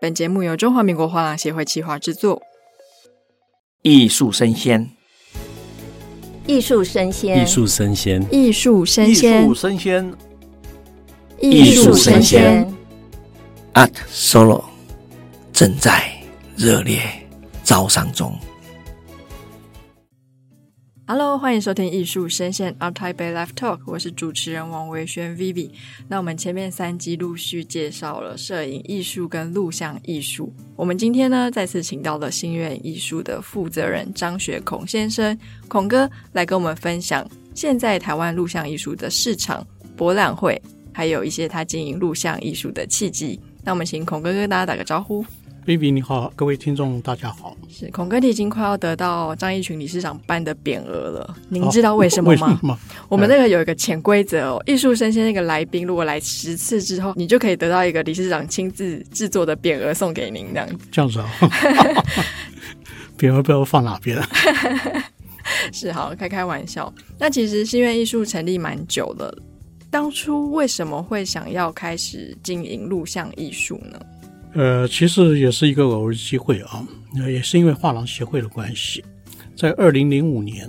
本节目由中华民国画廊协会企划制作。艺术生鲜，艺术生鲜，艺术生鲜，艺术生鲜，艺术生鲜，艺术生鲜。Art Solo 正在热烈招商中。Hello，欢迎收听艺术声线 Art Taipei Live Talk，我是主持人王维轩 Vivi。那我们前面三集陆续介绍了摄影艺术跟录像艺术，我们今天呢再次请到了心愿艺术的负责人张学孔先生，孔哥来跟我们分享现在台湾录像艺术的市场、博览会，还有一些他经营录像艺术的契机。那我们请孔哥跟大家打个招呼。Baby 你好，各位听众大家好。是孔哥，你已经快要得到张一群理事长颁的匾额了。您知道为什么吗？为什么？我们那个有一个潜规则哦，艺术生鲜那个来宾如果来十次之后，你就可以得到一个理事长亲自制作的匾额送给您，这样子。这样子啊？匾额不知道放哪边？是好开开玩笑。那其实心愿艺术成立蛮久了，当初为什么会想要开始经营录像艺术呢？呃，其实也是一个偶然机会啊，也是因为画廊协会的关系，在二零零五年，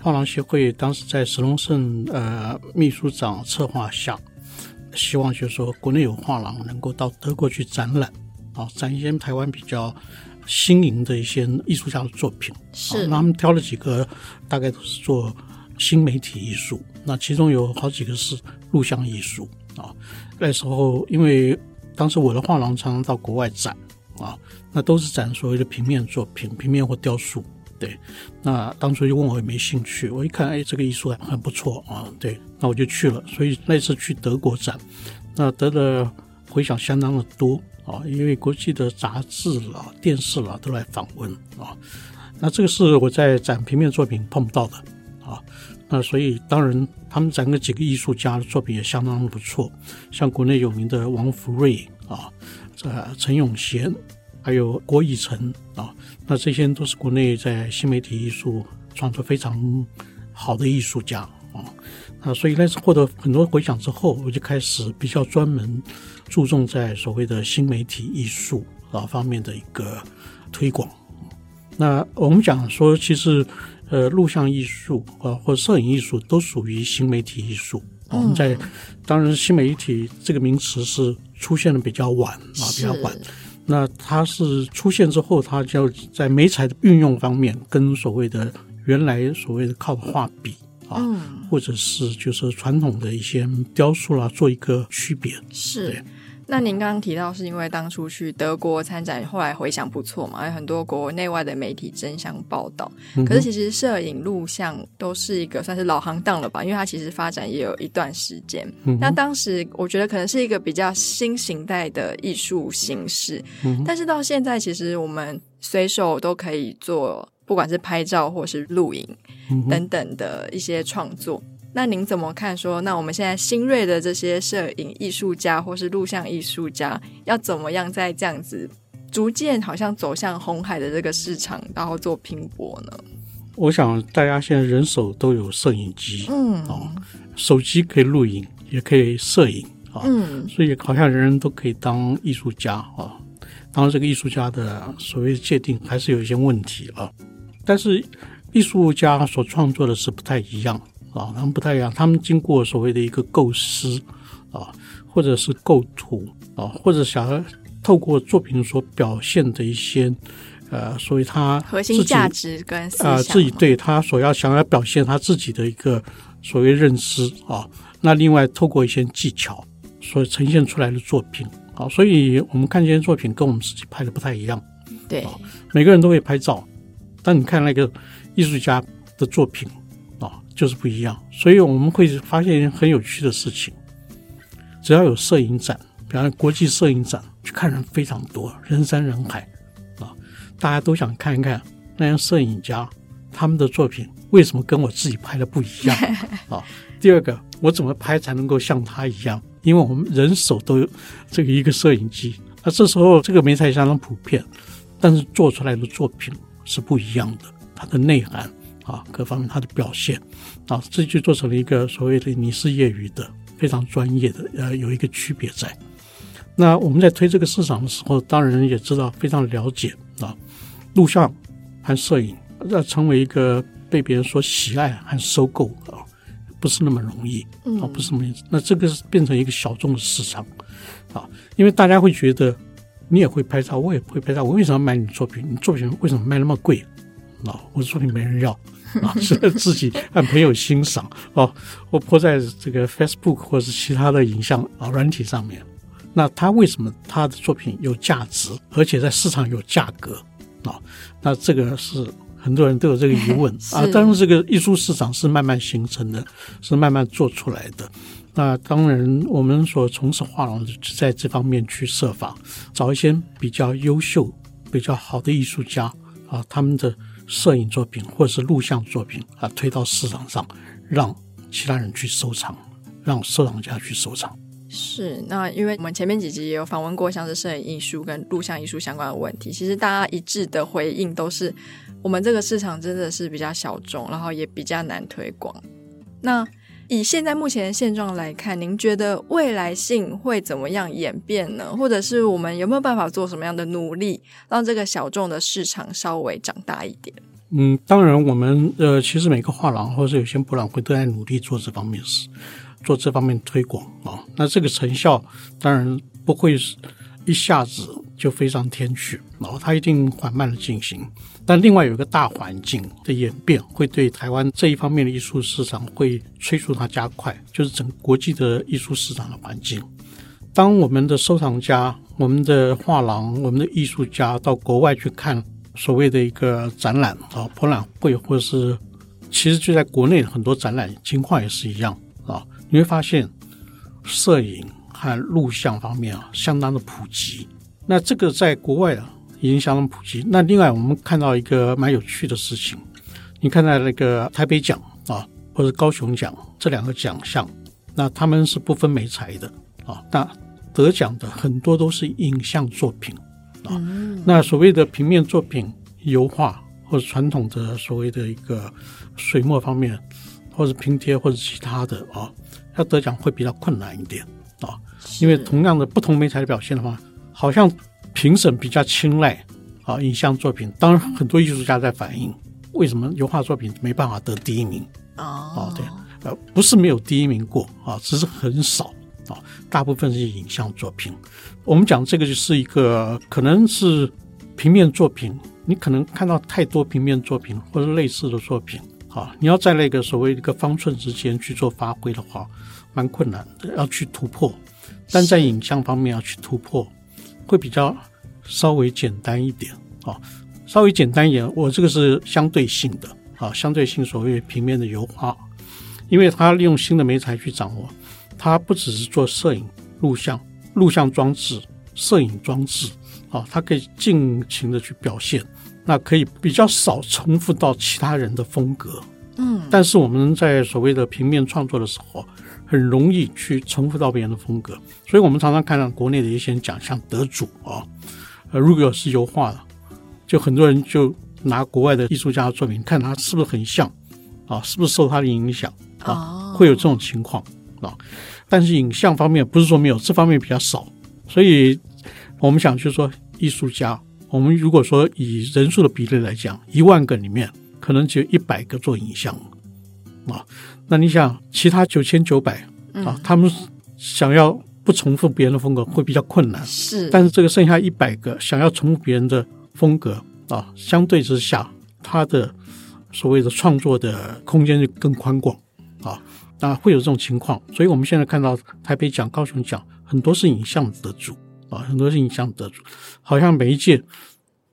画廊协会当时在石龙胜呃秘书长策划下，希望就是说国内有画廊能够到德国去展览啊，展一些台湾比较新颖的一些艺术家的作品。是，那他们挑了几个，大概都是做新媒体艺术，那其中有好几个是录像艺术啊。那时候因为当时我的画廊常常到国外展啊，那都是展所谓的平面作品，平面或雕塑。对，那当初就问我有没有兴趣，我一看，哎，这个艺术还很不错啊，对，那我就去了。所以那次去德国展，那得的回响相当的多啊，因为国际的杂志啦、电视啦都来访问啊。那这个是我在展平面作品碰不到的啊。那所以当然，他们整个几个艺术家的作品也相当不错，像国内有名的王福瑞啊，这陈永贤，还有郭义成啊，那这些都是国内在新媒体艺术创作非常好的艺术家啊。那所以那次获得很多回响之后，我就开始比较专门注重在所谓的新媒体艺术啊方面的一个推广。那我们讲说，其实。呃，录像艺术啊，或者摄影艺术都属于新媒体艺术。我们在当然，新媒体这个名词是出现的比较晚啊，比较晚。那它是出现之后，它就在媒材的运用方面，跟所谓的原来所谓的靠画笔啊，或者是就是传统的一些雕塑啦，做一个区别。是。对。那您刚刚提到是因为当初去德国参展，后来回想不错嘛，有很多国内外的媒体争相报道。可是其实摄影录像都是一个算是老行当了吧，因为它其实发展也有一段时间。那当时我觉得可能是一个比较新型态的艺术形式，但是到现在其实我们随手都可以做，不管是拍照或是录影等等的一些创作。那您怎么看说？说那我们现在新锐的这些摄影艺术家或是录像艺术家，要怎么样在这样子逐渐好像走向红海的这个市场，然后做拼搏呢？我想大家现在人手都有摄影机，嗯，哦，手机可以录影，也可以摄影，啊，嗯，所以好像人人都可以当艺术家啊。当然，这个艺术家的所谓的界定还是有一些问题啊。但是艺术家所创作的是不太一样。啊，他们不太一样，他们经过所谓的一个构思啊，或者是构图啊，或者想要透过作品所表现的一些呃，所以他核心价值跟啊、呃，自己对他所要想要表现他自己的一个所谓认知啊，那另外透过一些技巧所呈现出来的作品啊，所以我们看这些作品跟我们自己拍的不太一样。对，每个人都会拍照，但你看那个艺术家的作品。就是不一样，所以我们会发现很有趣的事情。只要有摄影展，比方说国际摄影展，去看人非常多，人山人海啊！大家都想看一看那些摄影家他们的作品为什么跟我自己拍的不一样 啊？第二个，我怎么拍才能够像他一样？因为我们人手都有这个一个摄影机，那这时候这个媒材相当普遍，但是做出来的作品是不一样的，它的内涵。啊，各方面他的表现，啊，这就做成了一个所谓的你是业余的，非常专业的，呃，有一个区别在。那我们在推这个市场的时候，当然也知道非常了解啊，录像和摄影要成为一个被别人所喜爱和收购啊，不是那么容易啊，不是那么容易。那这个是变成一个小众的市场啊，因为大家会觉得你也会拍照，我也会拍照，我为什么要买你作品？你作品为什么卖那么贵？啊，我的作品没人要。啊，是自己和朋友欣赏哦，我泼在这个 Facebook 或是其他的影像啊软体上面。那他为什么他的作品有价值，而且在市场有价格啊？那这个是很多人都有这个疑问 啊。当然，这个艺术市场是慢慢形成的，是慢慢做出来的。那当然，我们所从事画廊就在这方面去设法找一些比较优秀、比较好的艺术家啊，他们的。摄影作品或者是录像作品啊，推到市场上，让其他人去收藏，让收藏家去收藏。是，那因为我们前面几集也有访问过，像是摄影艺术跟录像艺术相关的问题，其实大家一致的回应都是，我们这个市场真的是比较小众，然后也比较难推广。那以现在目前的现状来看，您觉得未来性会怎么样演变呢？或者是我们有没有办法做什么样的努力，让这个小众的市场稍微长大一点？嗯，当然，我们呃，其实每个画廊或者有些博览会都在努力做这方面事，做这方面推广啊。那这个成效当然不会是一下子就飞上天去，然后它一定缓慢的进行。但另外有一个大环境的演变，会对台湾这一方面的艺术市场会催促它加快，就是整个国际的艺术市场的环境。当我们的收藏家、我们的画廊、我们的艺术家到国外去看所谓的一个展览啊、博览会，或是其实就在国内很多展览情况也是一样啊，你会发现摄影和录像方面啊相当的普及。那这个在国外啊。已经相当普及。那另外，我们看到一个蛮有趣的事情，你看到那个台北奖啊，或者高雄奖这两个奖项，那他们是不分美材的啊。那得奖的很多都是影像作品啊。那所谓的平面作品、油画或者传统的所谓的一个水墨方面，或者拼贴或者其他的啊，要得奖会比较困难一点啊。因为同样的不同美材的表现的话，好像。评审比较青睐啊，影像作品。当然，很多艺术家在反映，为什么油画作品没办法得第一名？啊，对，呃，不是没有第一名过啊，只是很少啊，大部分是影像作品。我们讲这个就是一个可能是平面作品，你可能看到太多平面作品或者类似的作品啊，你要在那个所谓一个方寸之间去做发挥的话，蛮困难的，要去突破。但在影像方面要去突破。会比较稍微简单一点啊，稍微简单一点。我这个是相对性的啊，相对性所谓平面的油画，因为它利用新的媒材去掌握，它不只是做摄影、录像、录像装置、摄影装置啊，它可以尽情的去表现，那可以比较少重复到其他人的风格。嗯，但是我们在所谓的平面创作的时候。很容易去重复到别人的风格，所以我们常常看到国内的一些奖项得主啊，呃，如果是油画的，就很多人就拿国外的艺术家的作品看他是不是很像啊，是不是受他的影响啊，会有这种情况啊。但是影像方面不是说没有，这方面比较少，所以我们想就是说艺术家，我们如果说以人数的比例来讲，一万个里面可能只有一百个做影像啊。那你想，其他九千九百啊，他们想要不重复别人的风格会比较困难。是，但是这个剩下一百个想要重复别人的风格啊，相对之下，他的所谓的创作的空间就更宽广啊。那会有这种情况，所以我们现在看到台北奖、高雄奖很多是影像得主啊，很多是影像得主，好像每一届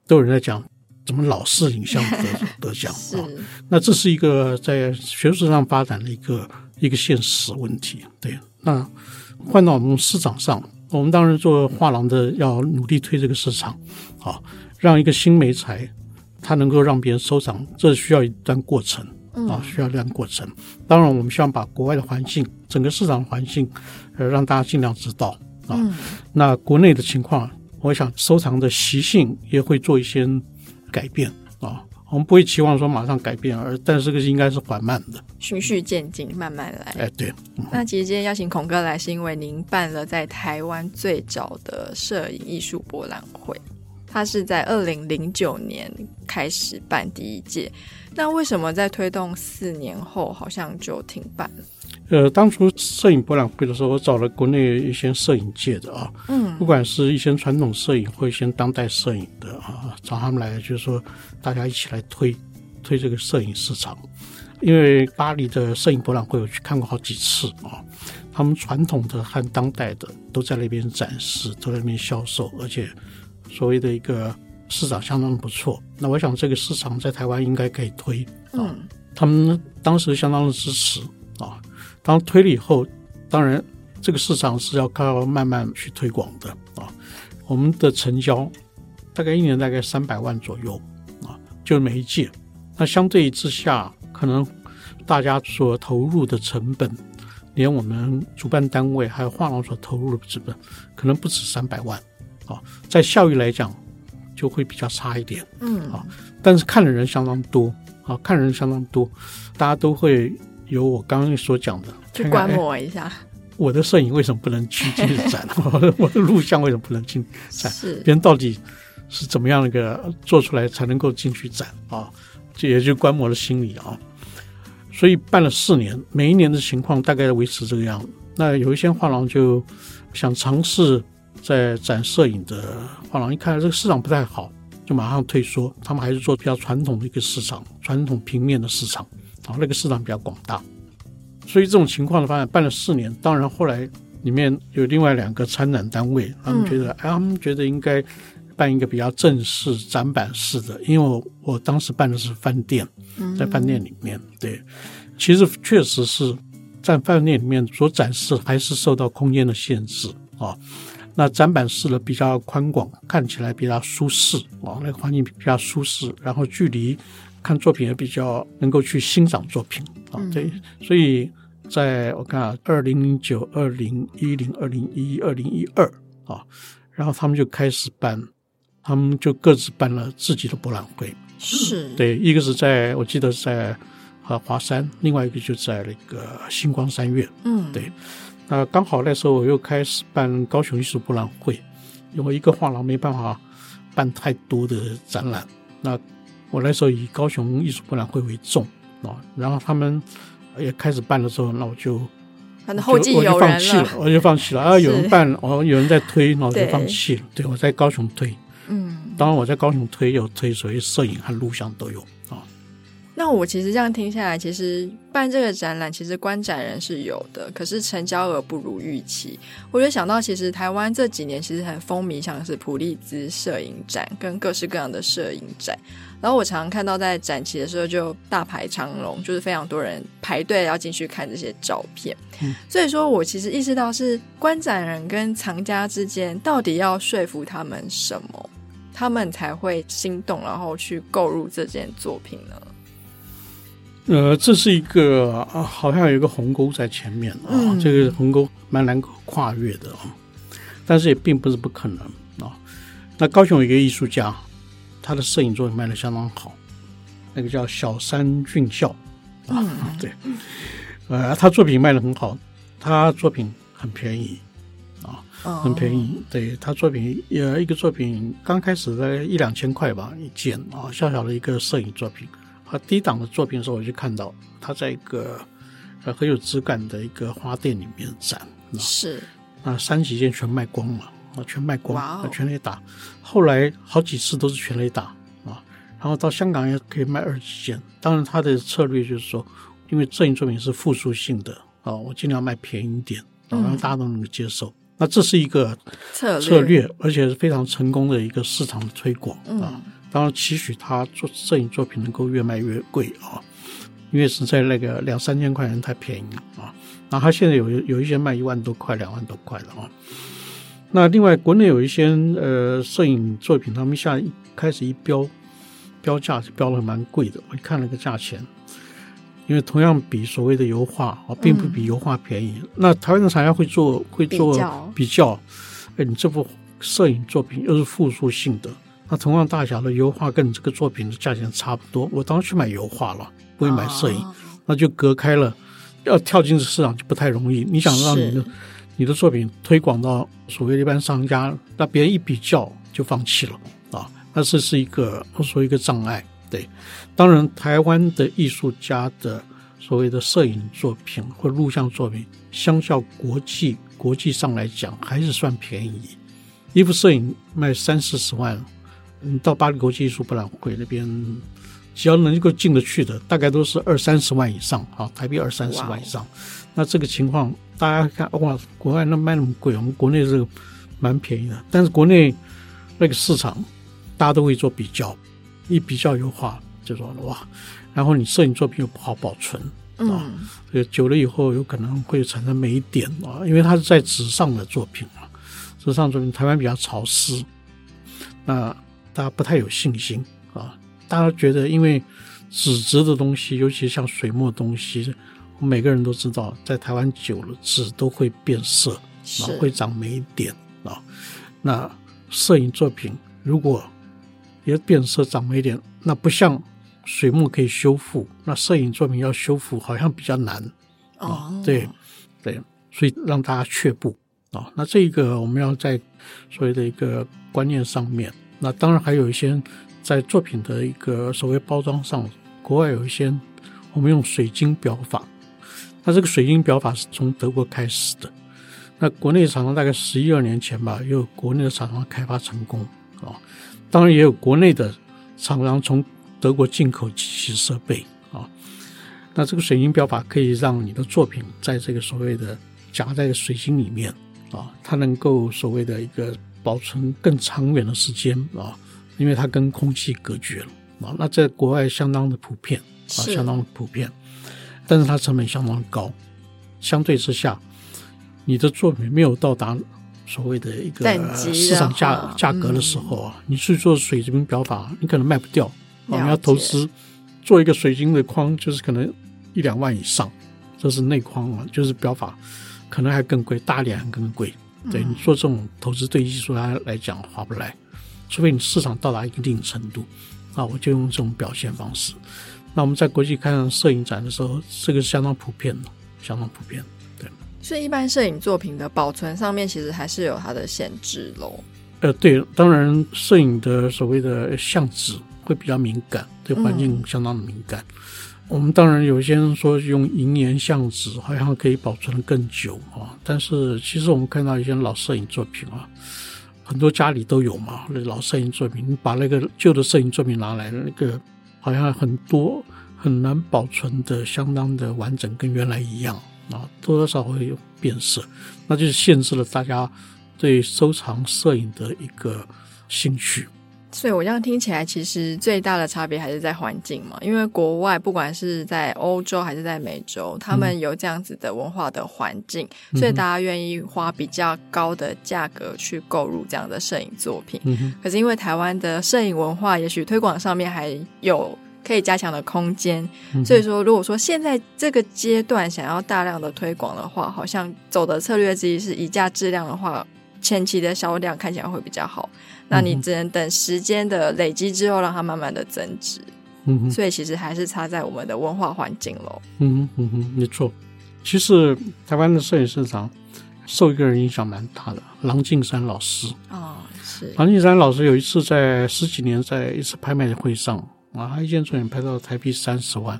都有人在讲。怎么老式影像得 得奖啊？那这是一个在学术上发展的一个一个现实问题。对，那换到我们市场上，我们当然做画廊的要努力推这个市场，啊，让一个新媒材它能够让别人收藏，这需要一段过程啊，需要一段过程。当然，我们希望把国外的环境，整个市场环境，呃，让大家尽量知道啊。那国内的情况，我想收藏的习性也会做一些。改变啊，我们不会期望说马上改变，而但是这个应该是缓慢的，循序渐进，慢慢来。哎，对。嗯、那其实今天邀请孔哥来，是因为您办了在台湾最早的摄影艺术博览会，它是在二零零九年开始办第一届。那为什么在推动四年后，好像就停办了？呃，当初摄影博览会的时候，我找了国内一些摄影界的啊，嗯，不管是一些传统摄影或一些当代摄影的啊，找他们来，就是说大家一起来推推这个摄影市场。因为巴黎的摄影博览会我去看过好几次啊，他们传统的和当代的都在那边展示，都在那边销售，而且所谓的一个市场相当不错。那我想这个市场在台湾应该可以推啊，他们当时相当的支持啊。当推了以后，当然这个市场是要靠慢慢去推广的啊。我们的成交大概一年大概三百万左右啊，就是每一届。那相对之下，可能大家所投入的成本，连我们主办单位还有画廊所投入的成本，可能不止三百万啊。在效益来讲，就会比较差一点。嗯啊，但是看的人相当多啊，看人相当多，大家都会。有我刚刚所讲的，去观摩一下。我的摄影为什么不能去进展？我的我的录像为什么不能进展？是别人到底是怎么样的一个做出来才能够进去展啊？这也就观摩的心理啊。所以办了四年，每一年的情况大概维持这个样子。那有一些画廊就想尝试在展摄影的画廊，一看这个市场不太好，就马上退缩。他们还是做比较传统的一个市场，传统平面的市场。啊，那个市场比较广大，所以这种情况的话，办了四年。当然后来里面有另外两个参展单位，他们觉得，哎，他们觉得应该办一个比较正式展板式的，因为我我当时办的是饭店，在饭店里面，对，其实确实是在饭店里面所展示还是受到空间的限制啊。那展板式的比较宽广，看起来比较舒适啊，那个环境比较舒适，然后距离。看作品也比较能够去欣赏作品啊，对，所以在我看啊，二零零九、二零一零、二零一一、二零一二啊，然后他们就开始办，他们就各自办了自己的博览会，是对，一个是在我记得在啊华山，另外一个就在那个星光三月，嗯，对，那刚好那时候我又开始办高雄艺术博览会，因为一个画廊没办法办太多的展览，那。我那时候以高雄艺术博览会为重啊，然后他们也开始办的时候，那我就反正后继有人了，我就放弃了 啊。有人办，哦，有人在推，那我就放弃了。对，我在高雄推，嗯，当然我在高雄推有推，所以摄影和录像都有啊。那我其实这样听下来，其实办这个展览，其实观展人是有的，可是成交额不如预期。我就想到，其实台湾这几年其实很风靡，像是普利兹摄影展跟各式各样的摄影展。然后我常常看到在展期的时候就大排长龙，就是非常多人排队要进去看这些照片。嗯、所以说我其实意识到是观展人跟藏家之间到底要说服他们什么，他们才会心动，然后去购入这件作品呢？呃，这是一个啊，好像有一个鸿沟在前面啊，嗯、这个鸿沟蛮难跨越的啊，但是也并不是不可能啊。那高雄有一个艺术家。他的摄影作品卖的相当好，那个叫小山俊孝啊，嗯、对，呃，他作品卖的很好，他作品很便宜啊，很便宜。对，他作品，呃，一个作品刚开始在一两千块吧一件啊，小小的一个摄影作品。他低档的作品的时候，我就看到他在一个呃很有质感的一个花店里面展，是，那三几件全卖光了啊。全卖光.全垒打。后来好几次都是全垒打啊，然后到香港也可以卖二十几件。当然，他的策略就是说，因为摄影作品是复数性的啊，我尽量卖便宜一点，然后大家都能够接受。嗯、那这是一个策略，策略，而且是非常成功的一个市场的推广啊。嗯、当然，期许他做摄影作品能够越卖越贵啊，因为实在那个两三千块钱太便宜了啊。那他现在有有一些卖一万多块、两万多块的啊。那另外，国内有一些呃摄影作品，他们一下一开始一标标价是标的蛮贵的。我一看了个价钱，因为同样比所谓的油画啊，并不比油画便宜。嗯、那台湾的厂家会做会做比较，哎，你这幅摄影作品又是复数性的，那同样大小的油画跟你这个作品的价钱差不多，我当时去买油画了，不会买摄影，哦、那就隔开了。要跳进这市场就不太容易。你想让你的你的作品推广到所谓的一般商家，那别人一比较就放弃了啊，那这是一个说一个障碍。对，当然台湾的艺术家的所谓的摄影作品或录像作品，相较国际国际上来讲还是算便宜。一幅摄影卖三四十万，你到巴黎国际艺术博览会那边。只要能够进得去的，大概都是二三十万以上啊，台币二三十万以上。那这个情况，大家看哇，国外那卖那么贵，我们国内这个蛮便宜的。但是国内那个市场，大家都会做比较，一比较油画就说哇，然后你摄影作品又不好保存啊，这个久了以后有可能会产生霉点啊，因为它是在纸上的作品嘛，纸上作品台湾比较潮湿，那大家不太有信心啊。大家觉得，因为纸质的东西，尤其像水墨东西，每个人都知道，在台湾久了，纸都会变色，啊，会长霉点啊。那摄影作品如果也变色、长霉点，那不像水墨可以修复，那摄影作品要修复好像比较难啊。哦、对对，所以让大家却步啊。那这个我们要在所谓的一个观念上面，那当然还有一些。在作品的一个所谓包装上，国外有一些我们用水晶裱法，那这个水晶裱法是从德国开始的。那国内厂商大概十一二年前吧，也有国内的厂商开发成功啊。当然也有国内的厂商从德国进口机器设备啊。那这个水晶裱法可以让你的作品在这个所谓的夹在水晶里面啊，它能够所谓的一个保存更长远的时间啊。因为它跟空气隔绝了啊，那在国外相当的普遍啊，相当的普遍，但是它成本相当高，相对之下，你的作品没有到达所谓的一个市场价价格的时候啊，你去做水晶表法，你可能卖不掉，你要投资做一个水晶的框，就是可能一两万以上，这是内框啊，就是表法可能还更贵，大脸还更贵，对你做这种投资，对艺术家来讲划不来。除非你市场到达一定程度，啊，我就用这种表现方式。那我们在国际看摄影展的时候，这个是相当普遍的，相当普遍。对，所以一般摄影作品的保存上面，其实还是有它的限制喽。呃，对，当然，摄影的所谓的相纸会比较敏感，对环境相当的敏感。嗯、我们当然有些人说用银盐相纸好像可以保存得更久啊，但是其实我们看到一些老摄影作品啊。很多家里都有嘛，那老摄影作品，你把那个旧的摄影作品拿来，那个好像很多很难保存的，相当的完整，跟原来一样啊，多多少少会有变色，那就是限制了大家对收藏摄影的一个兴趣。所以我这样听起来，其实最大的差别还是在环境嘛。因为国外不管是在欧洲还是在美洲，他们有这样子的文化的环境，嗯、所以大家愿意花比较高的价格去购入这样的摄影作品。嗯、可是因为台湾的摄影文化，也许推广上面还有可以加强的空间。嗯、所以说，如果说现在这个阶段想要大量的推广的话，好像走的策略之一是以价质量的话，前期的销量看起来会比较好。那你只能等时间的累积之后，让它慢慢的增值。嗯哼，所以其实还是差在我们的文化环境喽。嗯哼嗯哼，没错。其实台湾的摄影市场受一个人影响蛮大的，郎静山老师。哦，是。郎静山老师有一次在十几年在一次拍卖会上啊，他一件作品拍到台币三十万，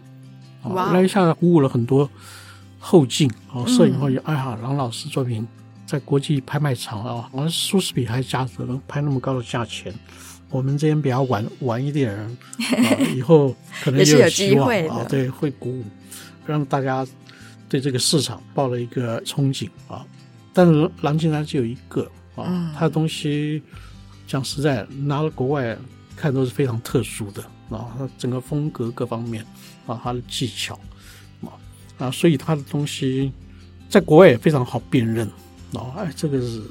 哇！那一下子鼓舞了很多后进哦，摄影后进。哎呀，郎老师作品。在国际拍卖场啊，好像苏士比还价值能拍那么高的价钱，我们这边比较晚晚一点，啊，以后可能 也有机会啊，对，会鼓舞，让大家对这个市场抱了一个憧憬啊。但是郎静山只有一个啊，嗯、他的东西讲实在，拿到国外看都是非常特殊的啊，他整个风格各方面啊，他的技巧啊啊，所以他的东西在国外也非常好辨认。哦，哎，这个是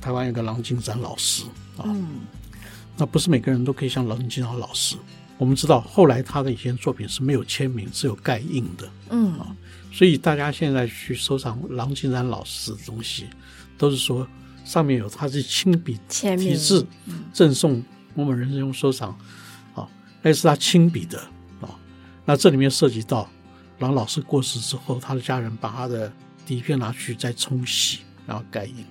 台湾有个郎静山老师啊，嗯、那不是每个人都可以像郎静山老师。我们知道，后来他的一些作品是没有签名，只有盖印的，嗯。啊，所以大家现在去收藏郎静山老师的东西，都是说上面有他是亲笔签名题字赠送某某人收藏，啊，那是他亲笔的啊。那这里面涉及到郎老师过世之后，他的家人把他的底片拿去再冲洗，然后盖印。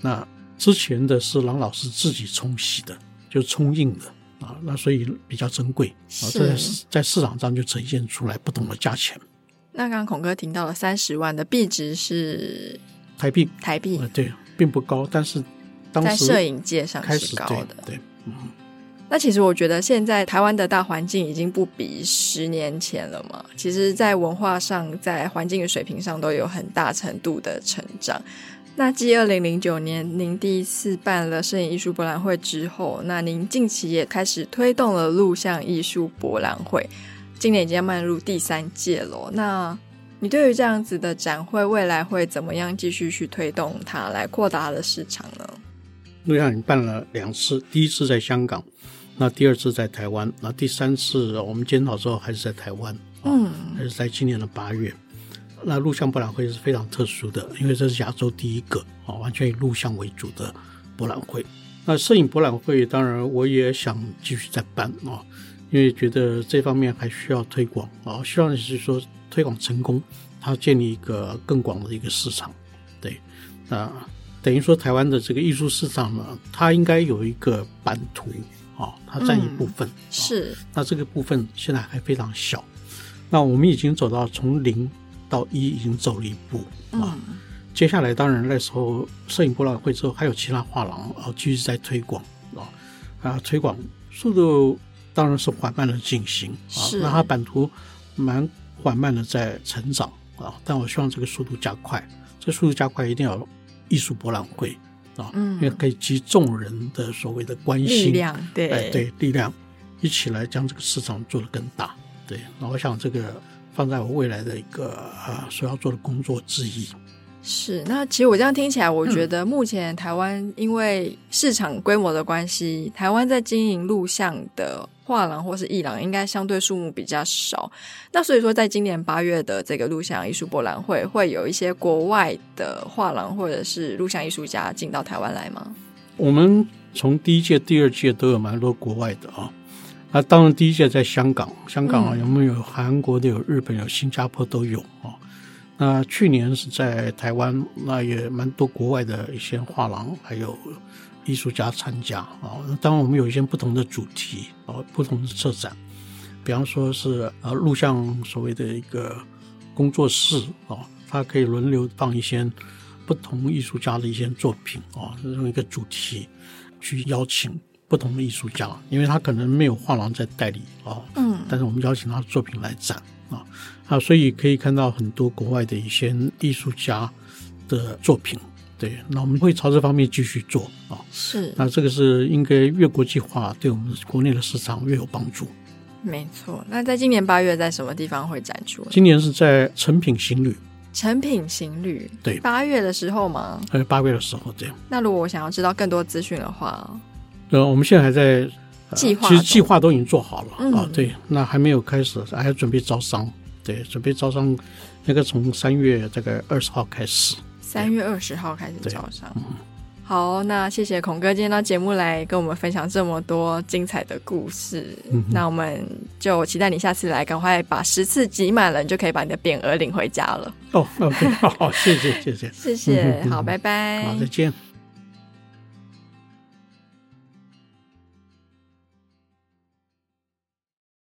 那之前的是郎老师自己冲洗的，就冲印的。啊，那所以比较珍贵啊，这在在市场上就呈现出来不同的价钱。那刚刚孔哥提到了三十万的币值是台币，台币、呃、对，并不高，但是当时在摄影界上是高的。对，对，嗯。那其实我觉得现在台湾的大环境已经不比十年前了嘛，其实，在文化上，在环境的水平上都有很大程度的成长。那继二零零九年您第一次办了摄影艺术博览会之后，那您近期也开始推动了录像艺术博览会，今年已经要迈入第三届了。那你对于这样子的展会，未来会怎么样继续去推动它，来扩大它的市场呢？录像已经办了两次，第一次在香港，那第二次在台湾，那第三次我们检讨之后还是在台湾，嗯，还是在今年的八月。那录像博览会是非常特殊的，因为这是亚洲第一个啊，完全以录像为主的博览会。那摄影博览会，当然我也想继续再办啊，因为觉得这方面还需要推广啊，希望是说推广成功，它建立一个更广的一个市场。对，那等于说台湾的这个艺术市场呢，它应该有一个版图啊，它占一部分。嗯，是。那这个部分现在还非常小，那我们已经走到从零。到一已经走了一步啊，嗯、接下来当然那时候摄影博览会之后还有其他画廊啊继续在推广啊。啊推广速度当然是缓慢的进行啊，那它版图蛮缓慢的在成长啊，但我希望这个速度加快，这个速度加快一定要艺术博览会啊，嗯，因为可以集众人的所谓的关心力量，对、哎、对力量一起来将这个市场做得更大，对，那我想这个。放在我未来的一个啊所要做的工作之一。是，那其实我这样听起来，我觉得目前台湾因为市场规模的关系，嗯、台湾在经营录像的画廊或是艺廊，应该相对数目比较少。那所以说，在今年八月的这个录像艺术博览会，会有一些国外的画廊或者是录像艺术家进到台湾来吗？我们从第一届、第二届都有蛮多国外的啊。那当然，第一届在香港，香港啊，有没有韩国的？有日本，有新加坡都有啊。那去年是在台湾，那也蛮多国外的一些画廊还有艺术家参加啊。当然，我们有一些不同的主题啊，不同的策展，比方说是呃录像所谓的一个工作室啊，它可以轮流放一些不同艺术家的一些作品啊，用一个主题去邀请。不同的艺术家，因为他可能没有画廊在代理啊，嗯，但是我们邀请他的作品来展啊，啊，所以可以看到很多国外的一些艺术家的作品，对，那我们会朝这方面继续做啊，是，那这个是应该越国际化，对我们国内的市场越有帮助。没错，那在今年八月在什么地方会展出？今年是在成品行旅。成品行旅，对，八月的时候吗？呃，八月的时候这样。那如果我想要知道更多资讯的话。呃，我们现在还在计划，其实计划都已经做好了、嗯、啊。对，那还没有开始，还要准备招商。对，准备招商，那个从三月这个二十号开始。三月二十号开始招商。嗯、好，那谢谢孔哥今天到节目来跟我们分享这么多精彩的故事。嗯、那我们就期待你下次来，赶快把十次集满了，你就可以把你的匾额领回家了。哦，OK，好，谢谢，谢谢，谢谢，好，拜拜，好，再见。